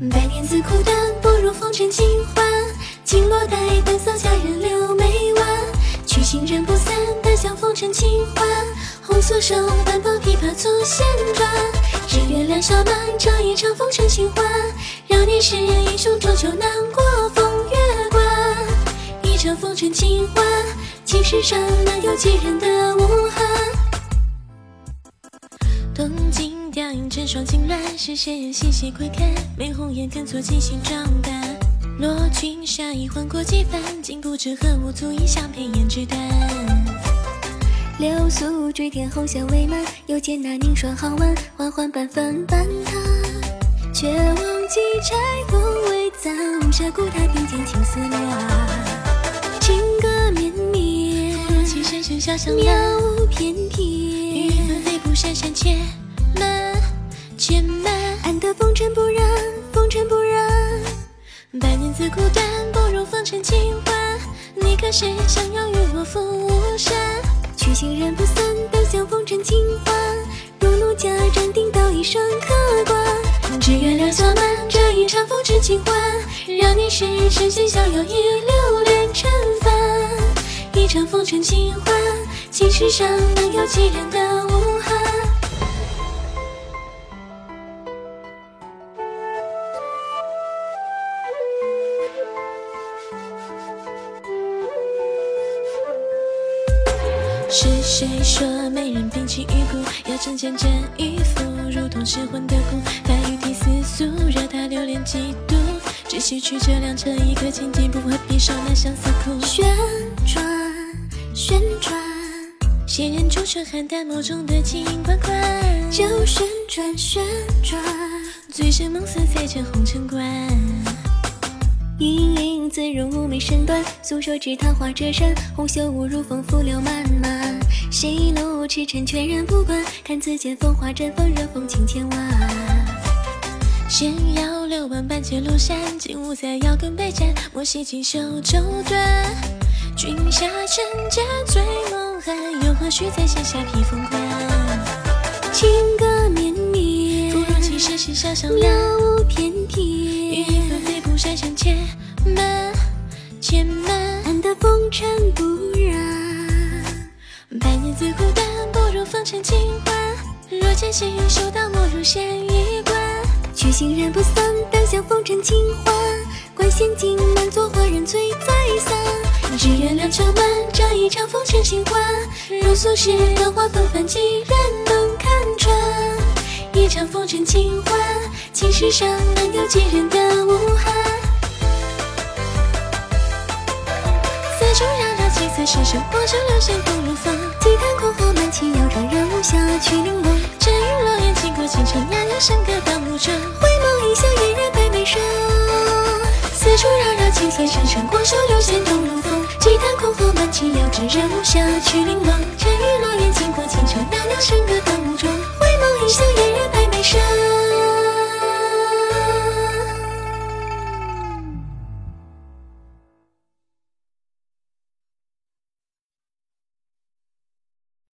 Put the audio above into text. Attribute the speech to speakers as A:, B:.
A: 百年自苦短，不如风尘尽欢。金罗带，淡扫佳人柳眉弯。曲心人不散，但向风尘尽欢。红酥手，单抱琵琶作弦转。只愿两小满，唱一场风尘尽欢。饶你世人英雄，终究难过风月关。一场风尘尽欢，今世上难有几人的无憾。
B: 东京成双情乱，是谁人细细窥看？眉红眼跟错精心装扮。罗裙纱衣换过几番，竟不知何物足以相配胭脂淡。
A: 流苏坠天红线未满，又见那凝霜皓腕，缓缓半分半塌。却忘记柴风未暂，无暇顾他并肩情思俩。情歌绵绵，
B: 不如情深深笑相
A: 妙舞翩翩。风尘不染，风尘不染。
B: 百年自苦短，不如风尘尽欢。你可是想要与我赴山？
A: 曲心人不散，但向风尘尽欢。如奴家斩钉道一声客官。只愿两小满，这一场风尘尽欢。让你是神仙逍遥，一流连尘凡。一场风尘尽欢，今世上能有几人的无憾？
B: 是谁说美人摒弃玉骨，要成见真与负，如同失魂的骨，白玉体似素，惹他流连嫉妒。只需曲折良辰，一刻情景，不何必受那相思苦。
A: 旋转，旋转，
B: 仙人出尘邯郸，眸中的情款款，
A: 就旋转，旋转，
B: 醉生梦死才成红尘关。
A: 盈盈自如妩媚身段，诉说枝桃花折扇，红袖舞如风，拂柳漫漫。谁路驰骋全然不管，看此间风华绽放，热风情千万。
B: 闲摇六万半截庐山，金乌在腰根被斩，莫惜锦绣绸缎。君下臣家醉梦寒，又何须在闲下披风冠？
A: 情歌绵绵，
B: 不如情深深笑相
A: 妙
B: 妙。
A: 舞翩翩。
B: 雨纷飞不闪闪且慢千慢，
A: 安得风尘不染？
B: 自苦短，不如风尘尽欢。若见细雨袖荡，莫如仙衣冠。
A: 曲行人不散，但向风尘尽欢。观仙境满座花人醉再散。只愿两小满，这一场风尘清欢。如俗世繁花纷繁，几人能看穿？一场风尘尽欢，今世上能有几人的无憾？
B: 四处绕绕几次声声，光手流线东路风。
A: 几坛狂花满旗，摇转人无暇去玲珑。
B: 沉鱼落雁，倾国倾城，雅雅笙歌伴舞者。
A: 回眸一笑，嫣然白眉生。四处绕绕几次声声，光手流仙动如风。几坛狂花满旗，摇转人无暇去玲珑。沉鱼落雁，倾国倾城，雅雅笙歌到